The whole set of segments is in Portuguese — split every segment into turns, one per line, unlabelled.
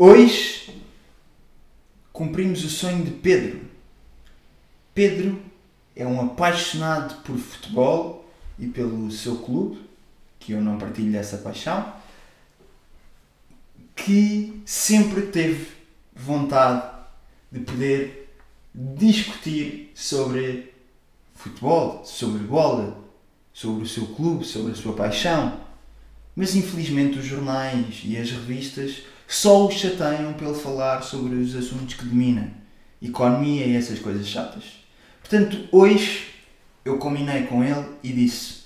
Hoje cumprimos o sonho de Pedro. Pedro é um apaixonado por futebol e pelo seu clube, que eu não partilho dessa paixão, que sempre teve vontade de poder discutir sobre futebol, sobre bola, sobre o seu clube, sobre a sua paixão. Mas infelizmente os jornais e as revistas só o chateiam pelo falar sobre os assuntos que domina, economia e essas coisas chatas. Portanto, hoje eu combinei com ele e disse: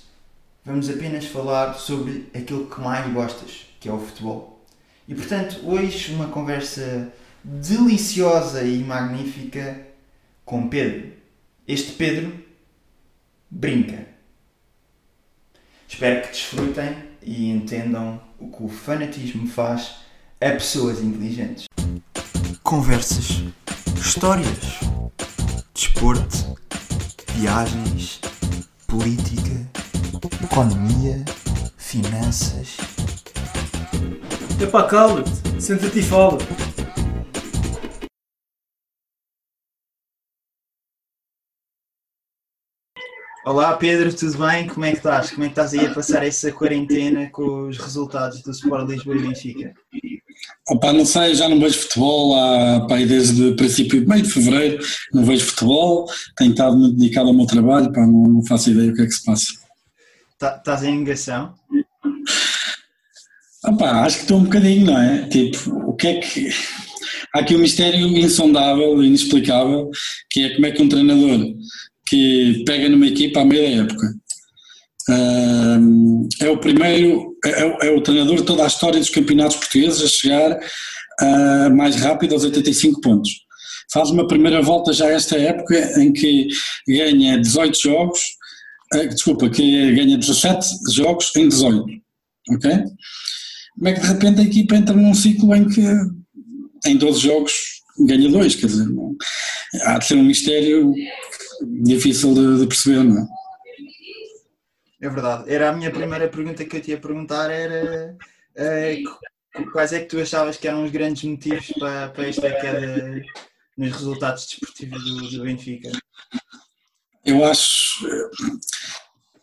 vamos apenas falar sobre aquilo que mais gostas, que é o futebol. E portanto, hoje uma conversa deliciosa e magnífica com Pedro. Este Pedro brinca. Espero que desfrutem e entendam o que o fanatismo faz a pessoas inteligentes. Conversas, histórias, desporto, viagens, política, economia, finanças.
Epá, cala-te, senta-te e fala.
Olá Pedro, tudo bem? Como é que estás? Como é que estás aí a passar essa quarentena com os resultados do Sport Lisboa e Benfica?
Opa, não sei, já não vejo futebol há, pá, desde o princípio, meio de fevereiro, não vejo futebol, tenho estado muito dedicado ao meu trabalho, pá, não, não faço ideia o que é que se passa.
Tá- Estás em negação?
Opa, acho que estou um bocadinho, não é? Tipo, o que é que. Há aqui um mistério insondável, inexplicável, que é como é que um treinador que pega numa equipa à meia da época É o primeiro, é, o- é o treinador de toda a história dos campeonatos portugueses a chegar ah, mais rápido aos 85 pontos. Faz uma primeira volta já esta época em que ganha 18 jogos, ah, desculpa, que ganha 17 jogos em 18, ok? Como é que de repente a equipa entra num ciclo em que em 12 jogos ganha dois, quer dizer, não- há de ser um mistério difícil de, de perceber, não é?
É verdade. Era a minha primeira pergunta que eu te ia perguntar era qu- quais é que tu achavas que eram os grandes motivos para, para esta queda nos resultados desportivos do, do Benfica?
Eu acho eh,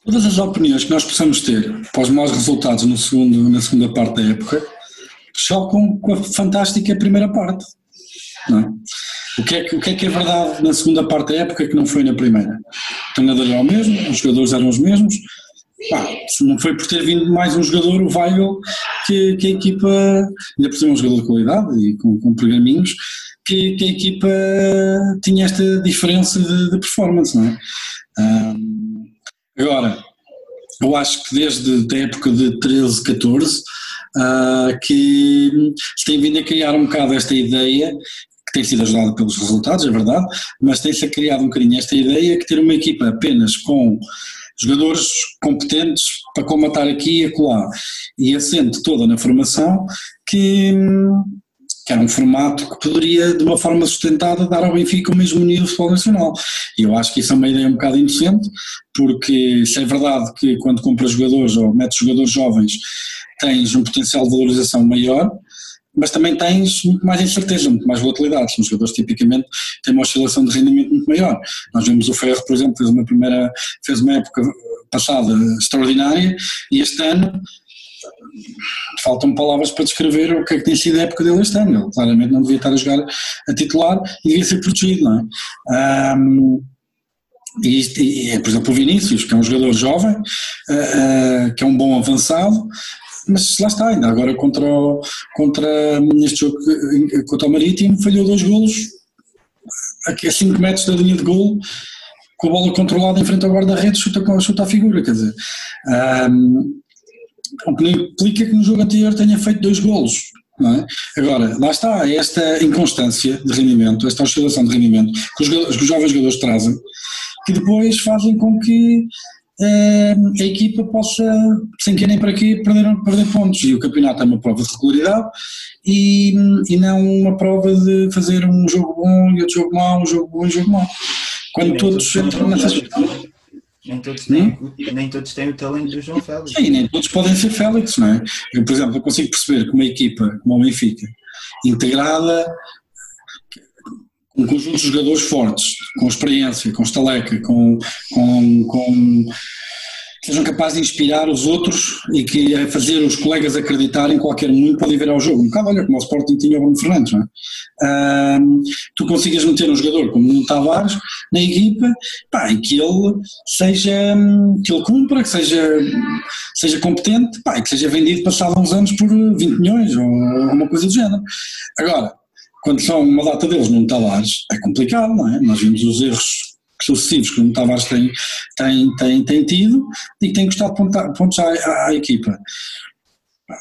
todas as opiniões que nós possamos ter para os maus resultados no segundo, na segunda parte da época chocam com a fantástica primeira parte. Não é? o, que é que, o que é que é verdade na segunda parte da época que não foi na primeira? O treinador era o mesmo, os jogadores eram os mesmos. Pá, não foi por ter vindo mais um jogador, o Weigl, que, que a equipa, ainda por cima um jogador de qualidade e com, com que, que a equipa tinha esta diferença de, de performance, não é? Ahm, agora, eu acho que desde a época de 13, 14, ah, que se tem vindo a criar um bocado esta ideia, que tem sido ajudada pelos resultados, é verdade, mas tem-se criado um bocadinho esta ideia que ter uma equipa apenas com jogadores competentes para combatar aqui e acolá e assente toda na formação que, que era um formato que poderia, de uma forma sustentada, dar ao Benfica o mesmo nível de futebol nacional. E eu acho que isso é uma ideia um bocado inocente, porque se é verdade que quando compras jogadores ou metes jogadores jovens tens um potencial de valorização maior, mas também tens muito mais incerteza, muito mais volatilidade. Os jogadores tipicamente têm uma oscilação de rendimento muito maior. Nós vemos o Ferro, por exemplo, fez uma primeira, fez uma época passada extraordinária e este ano faltam palavras para descrever o que é que tem sido a época dele este ano. Ele claramente não devia estar a jogar a titular e devia ser protegido, não é? Ahm, e, e, por exemplo, o Vinícius, que é um jogador jovem, ah, ah, que é um bom avançado, mas lá está, ainda agora contra, o, contra neste jogo contra o Marítimo, falhou dois golos aqui a 5 metros da linha de golo, com a bola controlada em frente ao guarda-redes, chuta, chuta a figura, quer dizer. ahm, o que implica que no jogo anterior tenha feito dois golos. é? Agora, lá está, é esta inconstância de rendimento, esta oscilação de rendimento que os, os jovens jogadores trazem, que depois fazem com que a equipa possa, sem querer nem para quê, perder, perder pontos. E o campeonato é uma prova de regularidade e, e não uma prova de fazer um jogo bom e outro jogo mau, um jogo bom e um jogo mau. Quando todos
todos
entram nessas.
Nem todos, têm, nem todos têm o talento do João Félix.
Sim, nem todos podem ser Félix, não é? Eu, por exemplo, eu consigo perceber que uma equipa como o Benfica, integrada, um conjunto de jogadores fortes, com experiência, com estaleca, com, com, com que sejam capazes de inspirar os outros e que a fazer os colegas acreditarem que qualquer um pode vir ao jogo. Um bocado, olha, como o Sporting tinha o Bruno Fernandes, não é? Tu consigas meter um jogador como o Tavares na equipa pá, e que ele seja, que ele cumpra, que seja, seja competente pá, e que seja vendido passado uns anos por 20 milhões ou uma coisa do género. Agora, quando são uma data deles num Tavares, é complicado, não é? Nós vimos os erros sucessivos que o Tavares tem, tem, tem, tem tido e que tem custado pontos à, à, à, equipa.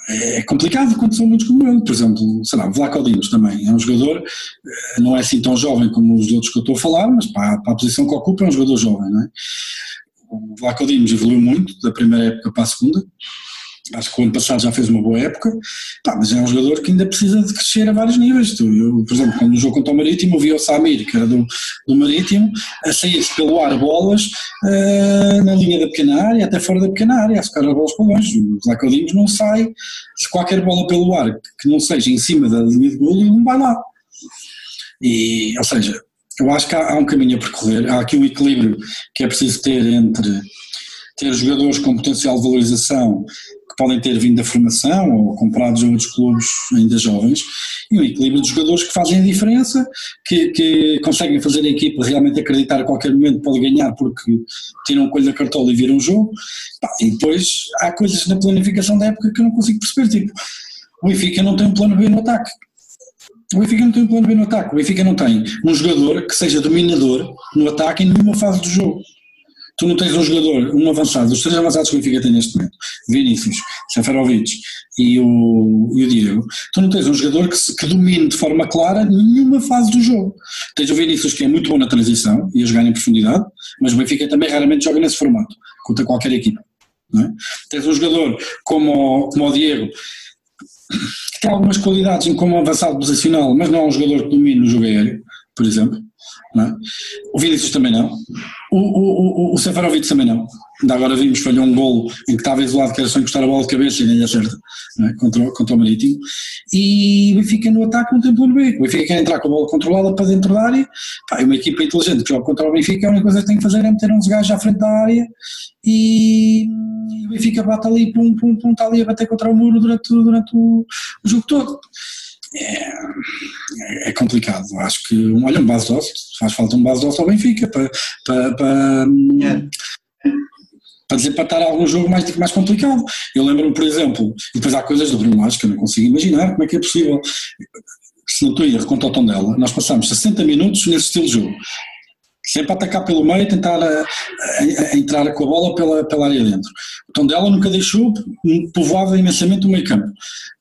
É complicado quando são muitos como ele, por exemplo, sei lá, o também é um jogador, eh, não é assim tão jovem como os outros que eu estou a falar, mas para, para a posição que ocupa é um jogador jovem, não é? O Vlaco Dimos evoluiu muito da primeira época para a segunda, acho que o ano passado já fez uma boa época, pá, mas é um jogador que ainda precisa de crescer a vários níveis. Eu, por exemplo, quando no jogo contra o Marítimo, vi o Samir, que era do, do Marítimo, a sair-se pelo ar bolas uh, na linha da pequena área, até fora da pequena área, a socar as bolas para longe. O Zacodinhos não sai, se qualquer bola pelo ar que não seja em cima da linha de golo, ele não vai lá. E, ou seja, eu acho que há, há um caminho a percorrer, há aqui um equilíbrio que é preciso ter entre ter jogadores com potencial de valorização podem ter vindo da formação ou comprados em outros clubes ainda jovens, e um equilíbrio de jogadores que fazem a diferença, que, que conseguem fazer a equipa realmente acreditar a qualquer momento pode ganhar porque tiram um coelho da cartola e viram um jogo, e depois há coisas na planificação da época que eu não consigo perceber, tipo, o Benfica não tem um plano B no ataque. O Benfica não tem um plano B no ataque. O Benfica não tem um jogador que seja dominador no ataque em nenhuma fase do jogo tu não tens um jogador, um avançado, os três avançados que o Benfica tem neste momento, Vinícius, Seferovic e o, e o Diego, tu não tens um jogador que, que domine de forma clara nenhuma fase do jogo. Tens o Vinícius que é muito bom na transição e a jogar em profundidade, mas o Benfica também raramente joga nesse formato, contra qualquer equipa. É? Tens um jogador como, como o Diego, que tem algumas qualidades como avançado posicional, mas não é um jogador que domine o jogo aéreo, por exemplo. É? O Vinícius também não. O, o, o, o Seferovic também não. Ainda agora vimos, falhou um gol em que estava isolado, que era só encostar a bola de cabeça e nem acerta é? contra, contra o Marítimo. E o Benfica no ataque não tem plano B. O Benfica quer entrar com a bola controlada para dentro da área. Pá, uma equipa inteligente que joga contra o Benfica, a única coisa que tem que fazer é meter uns gajos à frente da área e, e o Benfica bate ali, pum, pum, pum, está ali a bater contra o muro durante, durante o, o jogo todo é, é complicado. Acho que, olha, um base de osso, faz falta um base de osso ao Benfica para, para, para, é. para desempatar algum jogo mais, mais complicado. Eu lembro-me, por exemplo, e depois há coisas do Bruno Lage que eu não consigo imaginar como é que é possível. Se não estou a erro contra o Tondela, nós passamos 60 minutos nesse estilo de jogo sempre a atacar pelo meio, tentar a, a, a, entrar com a bola pela, pela área dentro. O Tondela nunca deixou, povoava imensamente o meio campo,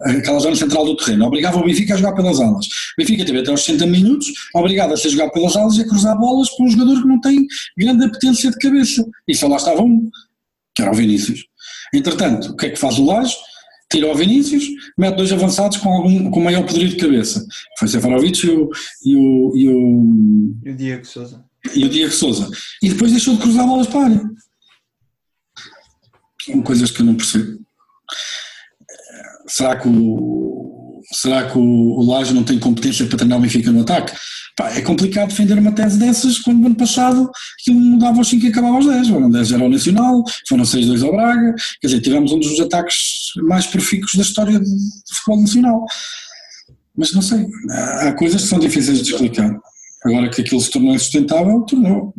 aquela zona central do terreno, obrigava o Benfica a jogar pelas alas. O Benfica teve até aos 60 minutos, obrigado a ser jogar pelas alas e a cruzar bolas para um jogador que não tem grande apetência de cabeça. E só lá estava um, que era o Vinícius. Entretanto, o que é que faz o Laje? tira o Vinícius, mete dois avançados com, algum, com maior poderio de cabeça. Foi Sefarovic e o, e o,
e o, e o Diego Souza
e o Diego Souza. E depois deixou de cruzar bolas para a área. São coisas que eu não percebo. Será que o, será que o, o Laje não tem competência para treinar o Benfica no ataque? Pá, é complicado defender uma tese dessas quando no ano passado aquilo mudava aos 5 e acabava aos 10. Foram 10 era o Nacional, foram 6-2 ao Braga. Quer dizer, tivemos um dos ataques mais profícuos da história de futebol nacional. Mas não sei, há coisas que são difíceis de explicar. Agora que aquilo se tornou insustentável, tornou.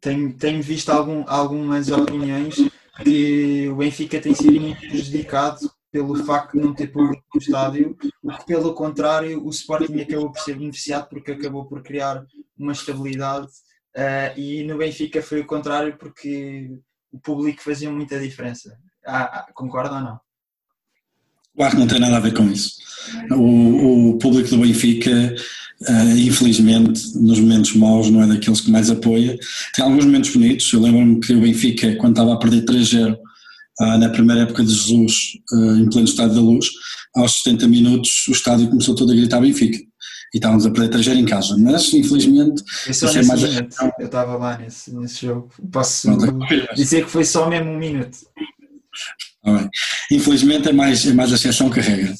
Tenho, tenho visto algum, algumas opiniões que o Benfica tem sido muito prejudicado pelo facto de não ter público no estádio, o que pelo contrário o Sporting acabou por ser beneficiado porque acabou por criar uma estabilidade uh, e no Benfica foi o contrário porque o público fazia muita diferença. Ah, ah, concorda ou não?
Que não tem nada a ver com isso. O, o público do Benfica, uh, infelizmente, nos momentos maus, não é daqueles que mais apoia. Tem alguns momentos bonitos. Eu lembro-me que o Benfica, quando estava a perder 3-0, uh, ah, na primeira época de Jesus, uh, em pleno Estádio da Luz, aos 70 minutos o estádio começou todo a gritar Benfica. E estávamos a perder 3-0 em casa. Mas, infelizmente.
Isso é mais eu estava lá nesse, nesse jogo. Posso dizer que foi só mesmo um minuto.
Bem. Infelizmente é mais, é mais a exceção que a regra.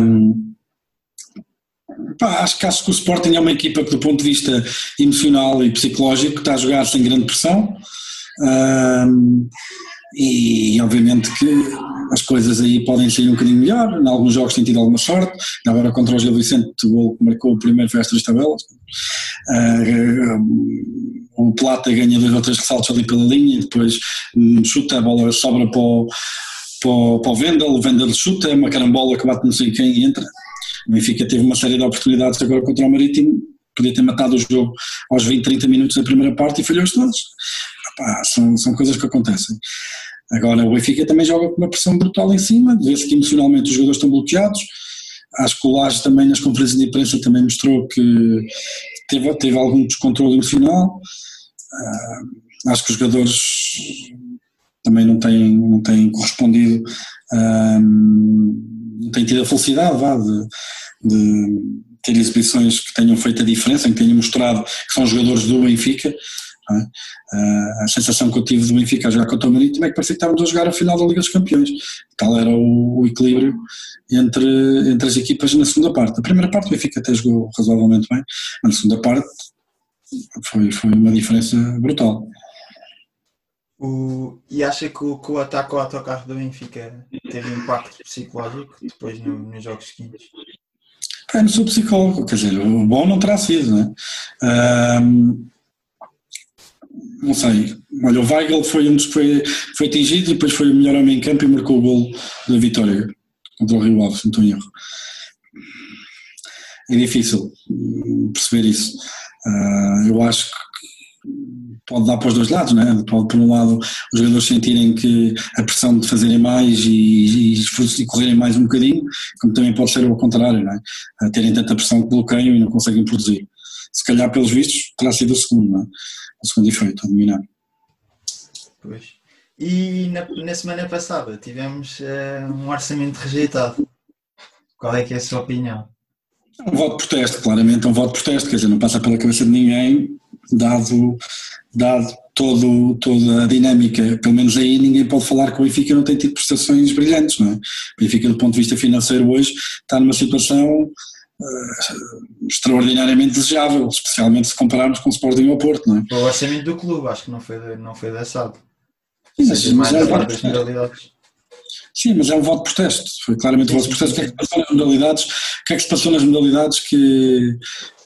Um, pá, acho, que, acho que o Sporting é uma equipa que, do ponto de vista emocional e psicológico, está a jogar sem grande pressão. Um, e obviamente que as coisas aí podem sair um bocadinho melhor, em alguns jogos tem tido alguma sorte, agora contra o Gil Vicente o gol marcou o primeiro foi estas tabelas, uh, o Plata ganha dois ou três ressaltos ali pela linha, depois um, chuta, a bola sobra para o, para o, para o Vendel, o Vendel chuta, é uma carambola que bate não sei quem e entra, o Benfica teve uma série de oportunidades agora contra o Marítimo, podia ter matado o jogo aos 20, 30 minutos da primeira parte e falhou-os todos. Pá, são, são coisas que acontecem. Agora, o Benfica também joga com uma pressão brutal em cima, vê-se que emocionalmente os jogadores estão bloqueados. Acho que o Laje também nas conferências de imprensa também mostrou que teve, teve algum descontrole emocional. Uh, acho que os jogadores também não têm, não têm correspondido, uh, não têm tido a felicidade vá, de, de ter exibições que tenham feito a diferença, que tenham mostrado que são jogadores do Benfica. É? A sensação que eu tive do Benfica a jogar contra o Marítimo é que parecia que estávamos a jogar a final da Liga dos Campeões. Tal era o, o equilíbrio entre, entre as equipas na segunda parte. A primeira parte o Benfica até jogou razoavelmente bem, mas na segunda parte foi, foi uma diferença brutal.
O, e acha que o, que o ataque ao autocarro do Benfica teve impacto psicológico depois no, nos jogos seguintes?
É, não sou psicólogo, quer dizer, o bom não terá sido, né? Um, não sei. Olha, o Weigl foi um dos que foi, foi atingido e depois foi o melhor homem em campo e marcou o gol da vitória contra o Rio Ave, não estou em erro. É difícil perceber isso. Uh, eu acho que pode dar para os dois lados, né? pode por um lado os jogadores sentirem que a pressão de fazerem mais e, e, e correrem mais um bocadinho, como também pode ser o contrário, né? terem tanta pressão que bloqueiam e não conseguem produzir. Se calhar pelos vistos terá sido o segundo, né? o segundo efeito, a dominar.
Pois. E na, na semana passada tivemos uh, um orçamento rejeitado. Qual é que é a sua opinião?
Um voto de protesto, claramente é um voto de protesto, quer dizer, não passa pela cabeça de ninguém, dado, dado todo, toda a dinâmica, pelo menos aí ninguém pode falar que o Benfica não tem tido prestações brilhantes, não é? O Benfica do ponto de vista financeiro hoje está numa situação uh, extraordinariamente desejável, especialmente se compararmos com o Sporting ao Porto, não é?
O orçamento do clube, acho que não foi, não foi dessado.
Sim, mas, mas é, Sim, mas é um voto de protesto. Foi claramente um voto de protesto. O que é que se passou nas modalidades? O que é que se passou nas modalidades que,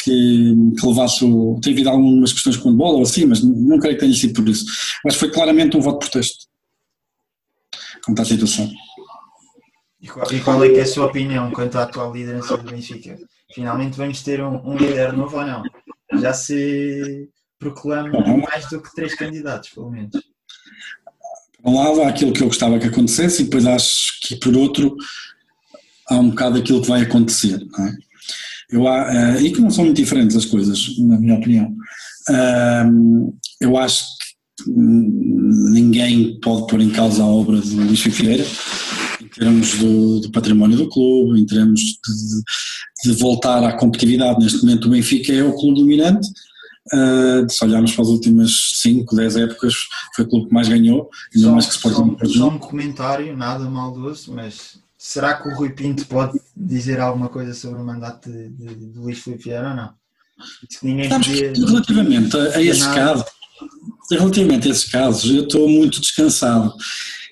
que, que levasse o. Tem havido algumas questões com a bola ou assim, mas não creio que tenha sido por isso. Mas foi claramente um voto de protesto. Como está a situação.
E qual, é que é a sua opinião quanto à atual liderança do Benfica? Finalmente vamos ter um, um líder novo ou não? Já se proclama mais do que três candidatos, pelo menos.
Por um lado há aquilo que eu gostava que acontecesse e depois acho que por outro há um bocado aquilo que vai acontecer. Não é? eu, uh, e que não são muito diferentes as coisas, na minha opinião. Uh, eu acho que ninguém pode pôr em causa a obra de Luís Figueira termos do, do, património do clube, em termos de, de, voltar à competitividade. Neste momento o Benfica é o clube dominante, Uh, se olharmos para as últimas 5, 10 épocas, foi o clube que mais ganhou, ainda
só,
mais que Sporting.
Só, só um comentário, nada maldoso, mas será que o Rui Pinto pode dizer alguma coisa sobre o mandato de, de, de Luís Filipe Vieira ou não?
podia, relativamente a, a esse caso, relativamente a esses casos, eu estou muito descansado.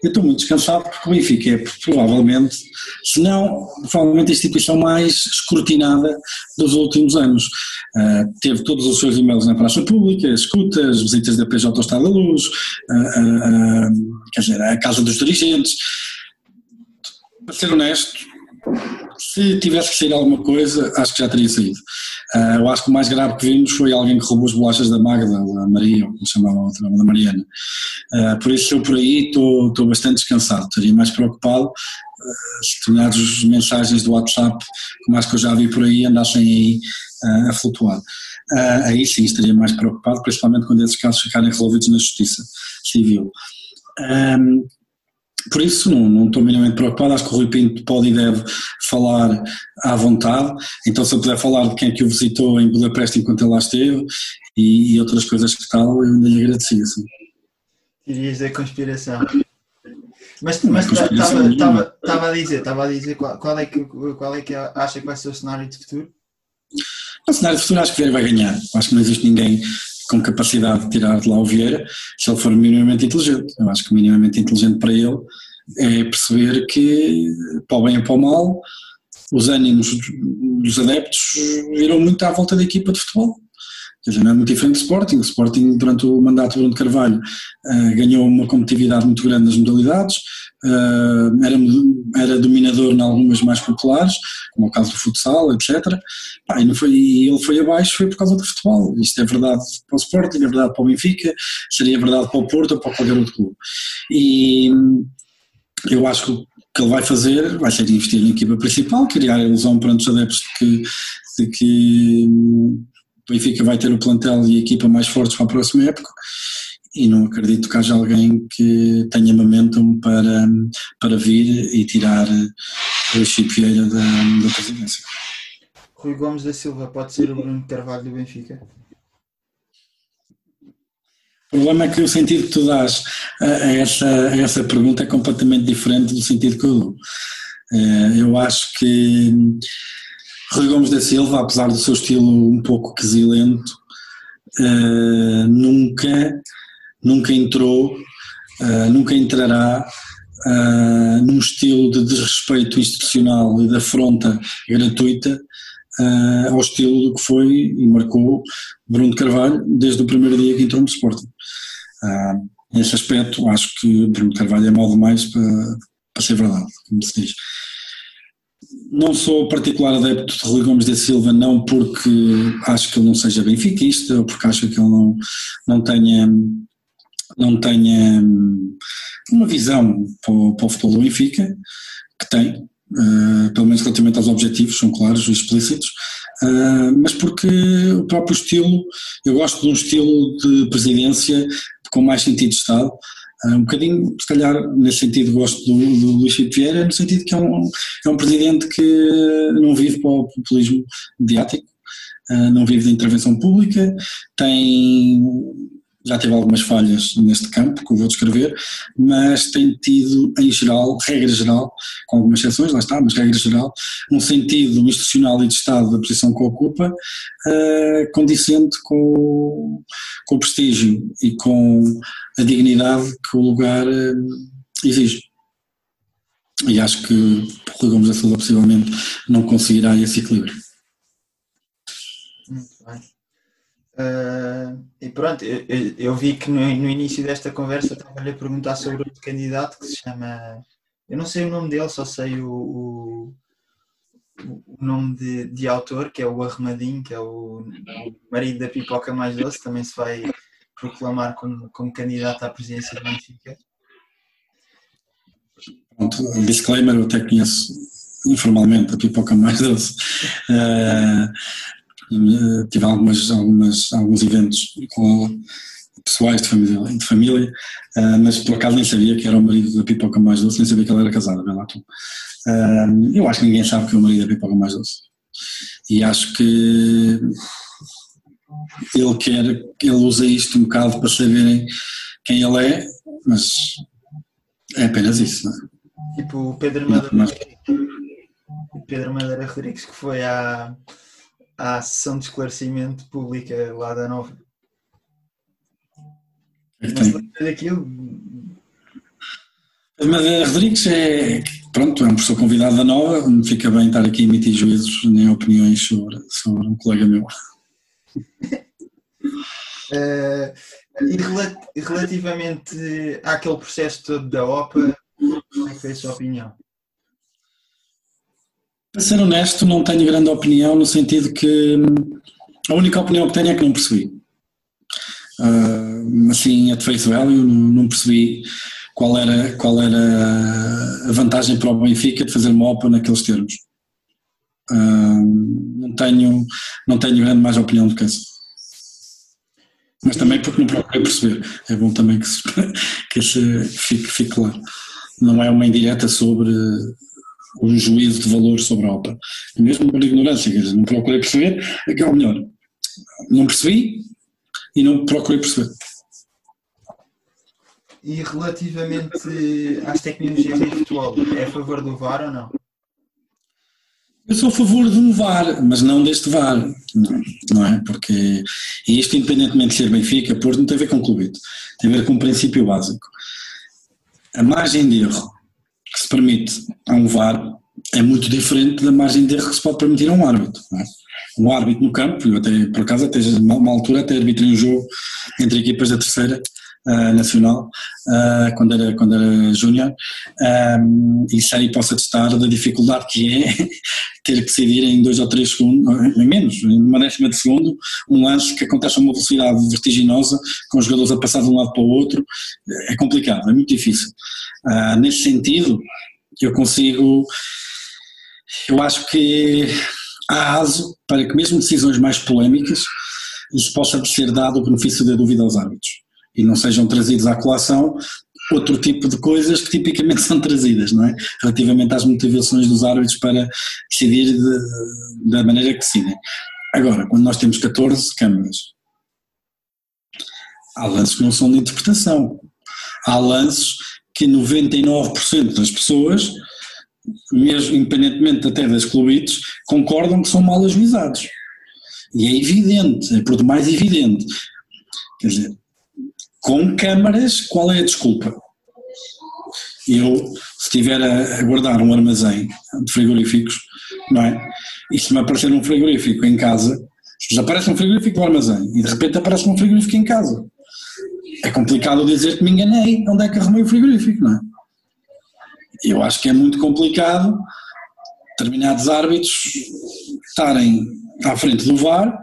Eu estou muito descansado porque o Benfica é provavelmente, se não, provavelmente a instituição mais escrutinada dos últimos anos. Uh, teve todos os seus e-mails na praça pública, escutas, visitas da PJ ao Estado da Luz, uh, uh, quer dizer, a Casa dos Dirigentes. Para ser honesto, se tivesse que sair alguma coisa, acho que já teria saído. Uh, eu acho que o mais grave que vimos foi alguém que roubou as bolachas da Magda, da Maria, ou como chamava a outra, da Mariana. Uh, por isso eu por aí estou bastante descansado, estaria mais preocupado uh, se determinadas mensagens do WhatsApp, como acho que eu já vi por aí, andassem aí a flutuar. aí sim estaria mais preocupado, principalmente quando esses casos ficarem resolvidos na Justiça Civil. Um, por isso não, não estou minimamente preocupado, acho que o Rui Pinto pode e deve falar à vontade, então se eu puder falar de quem é que o visitou em Budapeste enquanto ele lá esteve e, e outras coisas que tal, eu ainda lhe agradecia. Sim.
Irias da conspiração. Mas mas estava a dizer, estava a dizer qual, qual, é que, qual é que acha que vai ser o cenário de futuro?
O cenário de futuro acho que Vieira vai ganhar. Acho que não existe ninguém com capacidade de tirar de lá o Vieira se ele for minimamente inteligente. Eu acho que minimamente inteligente para ele é perceber que, para o bem ou para o mal, os ânimos dos adeptos viram muito à volta da equipa de futebol. Quer dizer, não é muito diferente do Sporting. O Sporting, durante o mandato de Bruno Carvalho, uh, ganhou uma competitividade muito grande nas modalidades, uh, era, era dominador em algumas mais populares, como o caso do futsal, etc. Pá, e, foi, e ele foi abaixo foi por causa do futebol. Isto é verdade para o Sporting, é verdade para o Benfica, seria verdade para o Porto ou para qualquer outro clube. E eu acho que o que ele vai fazer vai ser investir na equipa principal, criar a ilusão perante os adeptos de que, de que o Benfica vai ter o plantel e a equipa mais fortes para a próxima época e não acredito que haja alguém que tenha momentum para, para vir e tirar o Chico Vieira da, da presidência.
Rui Gomes da Silva pode ser o Bruno Carvalho do Benfica?
O problema é que o sentido que tu dás a essa, a essa pergunta é completamente diferente do sentido que eu dou. Eh, eu acho que Rui Gomes da Silva, apesar do seu estilo um pouco quesilento, uh, nunca, nunca entrou, uh, nunca entrará uh, num estilo de desrespeito institucional e de afronta gratuita ao estilo do que foi e marcou Bruno Carvalho desde o primeiro dia que entrou no Sporting. nesse aspecto, acho que Bruno Carvalho é mal demais para, para ser verdade, como se diz não sou particular adepto de Rui Gomes da Silva, não porque acho que ele não seja benfiquista, ou porque acho que ele não, não tenha não tenha uma visão para o, para o futebol do Benfica, que tem, uh, pelo menos relativamente aos objetivos, são claros e explícitos, uh, mas porque o próprio estilo, eu gosto de um estilo de presidência com mais sentido de Estado, um bocadinho, se calhar, nesse sentido, gosto do, do Luís Filipe Vieira, no sentido que é um, é um presidente que não vive para o populismo mediático, uh, não vive de intervenção pública, tem já teve algumas falhas neste campo, que eu vou descrever, mas tem tido, em geral, regra geral, com algumas exceções, lá está, mas regra geral, um sentido institucional e de Estado da posição que ocupa, uh, condicente com, com o prestígio e com a dignidade que o lugar uh, exige. E acho que Rui Gomes possivelmente não conseguirá esse equilíbrio.
Uh, e pronto, eu, eu, vi que no, no início desta conversa estava-lhe a perguntar sobre outro candidato que se chama. Eu não sei o nome dele, só sei o, o, o nome de, de, autor, que é o Arrumadinho, que é o, o, marido da Pipoca Mais Doce, também se vai proclamar como, como candidato à presidência do Benfica.
Pronto, disclaimer, eu até conheço informalmente a Pipoca Mais Doce. Uh, tive algumas, algumas, alguns eventos com pessoais de família, de família uh, mas por acaso nem sabia que era o marido da Pipoca Mais Doce, nem sabia que ela era casada, bem lá tu. Uh, eu acho que ninguém sabe que é o marido da Pipoca Mais Doce. E acho que ele quer, ele usa isto um bocado para saberem quem ele é, mas é apenas isso, não
é? Tipo o Pedro Madeira, Pedro Madeira Rodrigues, que foi à, à sessão de esclarecimento pública lá da Nova. Não se lembra daquilo?
Mas a Rodrigues é, pronto, é um professor convidado da Nova, não fica bem estar aqui a emitir juízos nem opiniões sobre, sobre um colega meu.
uh, e relativamente àquele processo todo da OPA, como é que foi a sua opinião?
Para ser honesto, não tenho grande opinião, no sentido que hum, a única opinião que tenho é que não percebi. Uh, assim, at face value, não, percebi qual era, qual era a vantagem para o Benfica de fazer uma OPA naqueles termos. Uh, não, tenho, não tenho grande mais opinião do que essa. Mas também porque não procurei perceber. É bom também que, se, que esse fique, fique claro. Não é uma indireta sobre um juízo de valor sobre a OPA. Mesmo por ignorância, quer dizer, não procurei perceber, é é o melhor. Não percebi e não procurei perceber.
e relativamente às tecnologias em futebol, é a favor do VAR ou não?
Eu sou a favor de um VAR, mas não deste VAR, não, não é? Porque, isto independentemente de ser Benfica, Porto, não tem a ver com o clube, tem a ver com um princípio básico. A margem de erro que se permite a um VAR é muito diferente da margem de erro que se pode permitir a um árbitro. É? Um árbitro no campo, eu até, por acaso, até uma altura até arbitrei um jogo entre equipas da terceira uh, nacional, uh, quando era, quando era júnior, um, e sei e posso atestar da dificuldade que é ter que decidir em dois ou três segundos, em menos, em uma décima de segundo, um lance que acontece a uma velocidade vertiginosa, com os jogadores a passar de um lado para o outro, é complicado, é muito difícil. Uh, nesse sentido, eu consigo, eu acho que há aso para que mesmo decisões mais polémicas isso possa ser dado o benefício da dúvida aos árbitros e não sejam trazidos à colação outro tipo de coisas que tipicamente são trazidas, não é? Relativamente às motivações dos árbitros para decidir de, da maneira que decidem. Agora, quando nós temos 14 câmaras, há lances que não são de interpretação. Há lances que 99% das pessoas, mesmo independentemente até das clubites, concordam que são mal ajuizados. E é evidente, é por demais evidente. Quer dizer, com câmaras, qual é a desculpa? Eu, se estiver a, guardar um armazém de frigoríficos, não é? E se me aparecer um frigorífico em casa, aparece um frigorífico no armazém e de repente aparece um frigorífico em casa, é complicado dizer que me enganei onde é que arrumei o frigorífico, não é? Eu acho que é muito complicado determinados árbitros estarem à frente do VAR,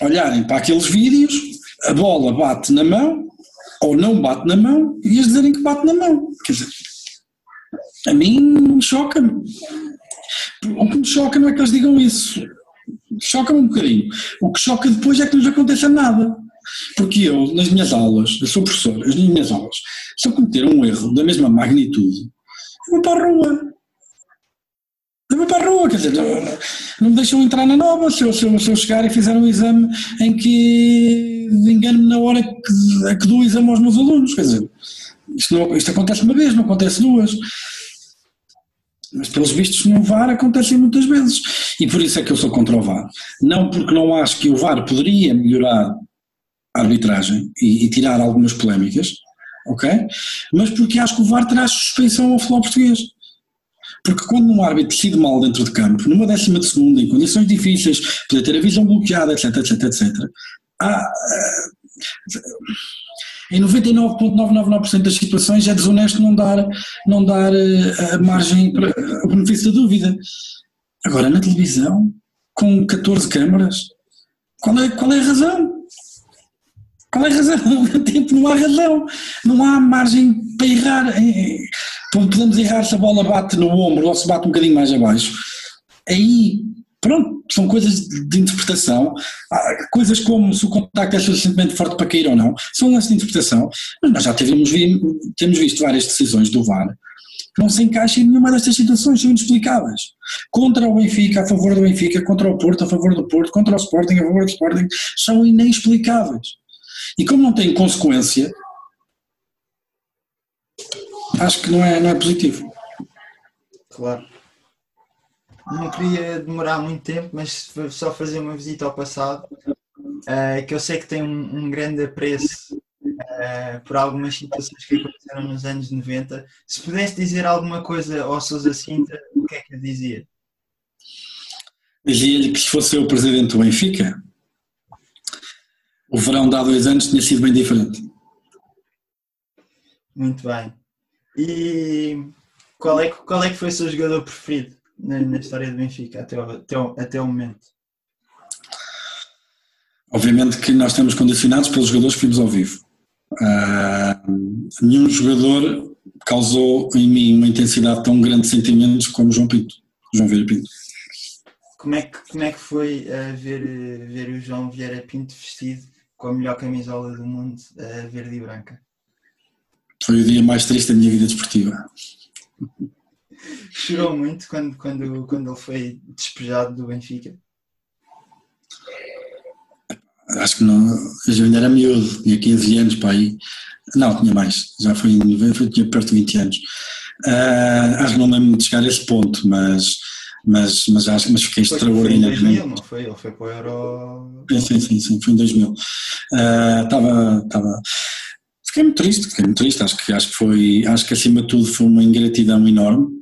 olharem para aqueles vídeos a bola bate na mão ou não bate na mão e eles dizerem que bate na mão. Quer dizer, a mim choca-me. O que me choca não é que eles digam isso. Choca-me um bocadinho. O que choca depois é que não lhes aconteça nada. Porque eu, nas minhas aulas, eu sou professor, nas minhas aulas, se eu cometer um erro da mesma magnitude, eu vou para a rua. Eu vou para a rua, quer dizer, não me deixam entrar na nova se eu, se eu, se eu chegar e fizer um exame em que engano-me na hora que, que dou o exame aos meus alunos, quer dizer, isto, não, isto acontece uma vez, não acontece duas. Mas pelos vistos no VAR acontecem muitas vezes. E por isso é que eu sou contra o VAR. Não porque não acho que o VAR poderia melhorar a arbitragem e, e tirar algumas polémicas, ok? Mas porque acho que o VAR traz suspeição ao futebol português. Porque quando um árbitro decide mal dentro de campo, numa décima de segundo, em condições difíceis, poder ter a visão bloqueada, etc, etc, etc, há, em 99,999% das situações é desonesto não dar, não dar eh, a margem para o benefício da dúvida. Agora, na televisão, com 14 câmaras, qual é, qual é a razão? Qual é a razão? Tempo não há razão, não há margem para errar. Podemos errar se a bola bate no ombro ou se bate um bocadinho mais abaixo. Aí Pronto, são coisas de interpretação, coisas como se o contacto é suficientemente forte para cair ou não, são lances de interpretação, mas nós já tivemos, temos visto várias decisões do VAR que não se encaixam em nenhuma destas situações, são inexplicáveis. Contra o Benfica, a favor do Benfica, contra o Porto, a favor do Porto, contra o Sporting, a favor do Sporting, são inexplicáveis. E como não têm consequência, acho que não é, não é positivo.
Claro não queria demorar muito tempo, mas só fazer uma visita ao passado, uh, que eu sei que tem um, um grande apreço uh, por algumas situações que aconteceram nos anos 90. Se pudesse dizer alguma coisa ao Sousa Sintra, o que é que lhe dizia?
Dizia-lhe que se fosse eu o presidente do Benfica, o verão de há dois anos tinha sido bem diferente.
Muito bem. E qual é, qual é que foi o seu jogador preferido? Na, na história do Benfica até o, até, o, até o momento?
Obviamente que nós estamos condicionados pelos jogadores que vimos ao vivo. Uh, nenhum jogador causou em mim uma intensidade tão grande de sentimentos como João Pinto, João Vieira Pinto.
Como é que, como é que foi uh, ver, ver o João Vieira Pinto vestido com a melhor camisola do mundo, uh, verde e branca?
Foi o dia mais triste da minha vida desportiva
chorou muito quando, quando, quando ele foi despejado do Benfica?
acho que não, eu ainda era miúdo, tinha 15 anos para aí, não, tinha mais, já foi, foi tinha perto de 20 anos. Uh, acho que não lembro de chegar a esse ponto, mas, mas, mas, acho, mas fiquei extraordinariamente. Foi em
2000, não foi? Ou foi para o Euro?
Sim, sim, sim, foi em 2000. Estava. Uh, estava fiquei muito triste, fiquei muito triste, acho que, acho que foi, acho que acima de tudo foi uma ingratidão enorme.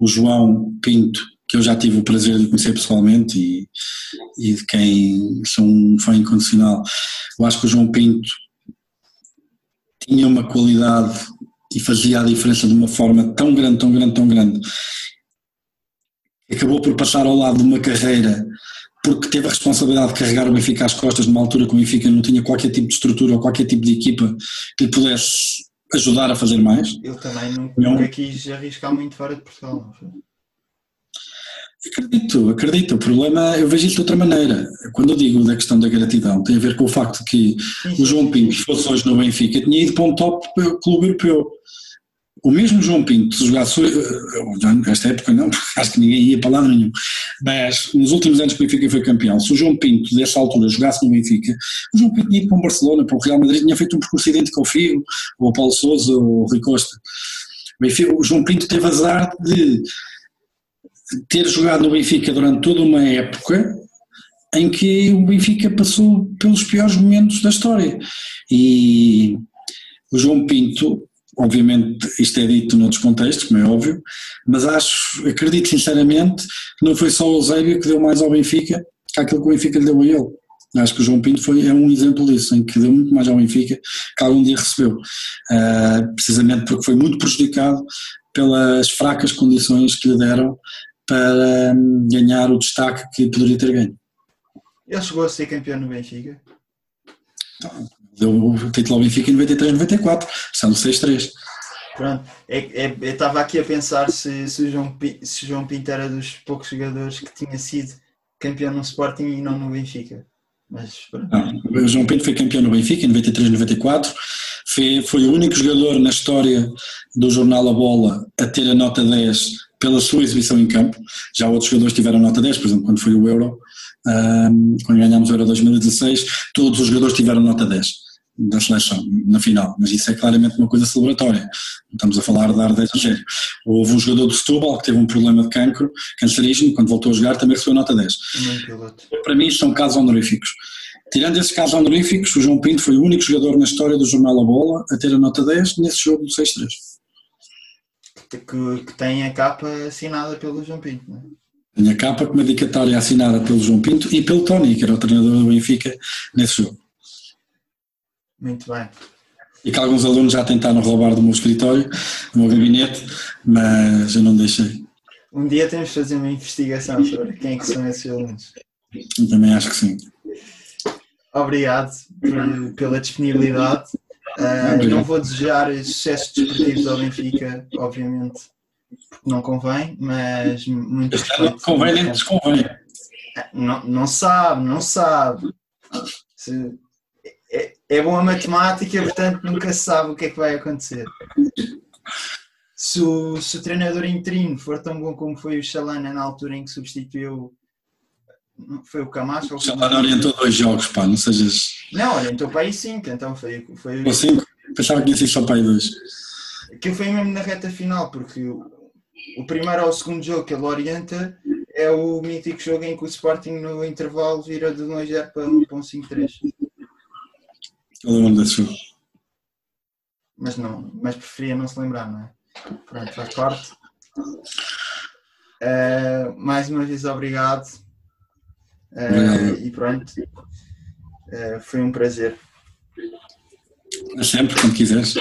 O João Pinto, que eu já tive o prazer de conhecer pessoalmente e, e de quem sou um fã incondicional, eu acho que o João Pinto tinha uma qualidade e fazia a diferença de uma forma tão grande, tão grande, tão grande. Acabou por passar ao lado de uma carreira porque teve a responsabilidade de carregar o Benfica às costas numa altura que o Benfica não tinha qualquer tipo de estrutura ou qualquer tipo de equipa que lhe pudesse ajudar a fazer mais.
Ele também nunca, nunca quis arriscar muito fora de Portugal, não foi?
Acredito, acredito. O problema, eu vejo isso de outra maneira. Quando eu digo da questão da gratidão, tem a ver com o facto que o João Pinto, se fosse hoje no Benfica, tinha ido para um top clube europeu. O mesmo João Pinto, se jogasse, nesta época não, acho que ninguém ia para lá nenhum, mas nos últimos anos que o Benfica foi campeão, se o João Pinto dessa altura jogasse no Benfica, o João Pinto ido para o Barcelona, para o Real Madrid, tinha feito um percurso idêntico ao Figo, ou ao Paulo Sousa, ou ao Rui Costa. O João Pinto teve azar de ter jogado no Benfica durante toda uma época em que o Benfica passou pelos piores momentos da história. E o João Pinto, obviamente isto é dito noutros contextos, como é óbvio, mas acho, acredito sinceramente que não foi só o Eusébio que deu mais ao Benfica que aquilo que o Benfica lhe deu a ele. Acho que o João Pinto foi, é um exemplo disso, em que deu muito mais ao Benfica que algum dia recebeu, uh, precisamente porque foi muito prejudicado pelas fracas condições que lhe deram para hum, ganhar o destaque que poderia ter ganho.
Ele chegou a ser campeão no Benfica?
Então, deu o título ao Benfica em 93-94, são 6-3.
Pronto, é, é, eu estava aqui a pensar se, se, o João, se o João Pinto era dos poucos jogadores que tinha sido campeão no Sporting e não no Benfica. Mas,
não, o João Pinto foi campeão no Benfica em 93-94, foi, foi o único jogador na história do jornal A Bola a ter a nota 10 pela sua exibição em campo. Já outros jogadores tiveram nota 10, por exemplo, quando foi o Euro, um, quando ganhámos o Euro 2016, todos os jogadores tiveram nota 10 da seleção na final, mas isso é claramente uma coisa celebratória. Estamos a falar de dar 10 a. Houve um jogador do Setúbal que teve um problema de cancro, cancerígeno, quando voltou a jogar também recebeu nota 10. Para mim são casos honoríficos. Tirando esses casos honoríficos, o João Pinto foi o único jogador na história do jornal A Bola a ter a nota 10 nesse jogo do 6-3
que, que tem a capa assinada pelo João Pinto, não é?
Tem a capa com uma dedicatória assinada pelo João Pinto e pelo Tony, que era o treinador do Benfica nesse jogo.
Muito bem.
E que alguns alunos já tentaram roubar do meu escritório, do meu gabinete, mas eu não deixei.
Um dia temos de fazer uma investigação sobre quem é que são esses alunos.
Eu também acho que sim.
Obrigado por, pela disponibilidade Uh, não vou desejar sucessos desportivos ao Benfica, obviamente, porque não convém, mas muito
respeito. Convém nem desconvém.
Não, não sabe, não sabe. Se, é, é bom a matemática, portanto nunca se sabe o que é que vai acontecer. Se o, se o treinador interino for tão bom como foi o Chalana na altura em que substituiu foi o Camacho?
Lá orientou dois jogos, pá, não sejas.
Não, orientou para aí cinco, então foi. foi...
Ou cinco? Pensava que ia ser só para aí dois.
Aquilo foi mesmo na reta final, porque o, o primeiro ou o segundo jogo que ele orienta é o mítico jogo em que o Sporting no intervalo vira de 2-0 para 1 para um 5-3.
Lembro desse jogo.
Mas não, mas preferia não se lembrar, não é? Pronto, faz parte. Uh, mais uma vez obrigado Uh, e pronto, uh, foi um prazer.
Sempre, quando quiseres.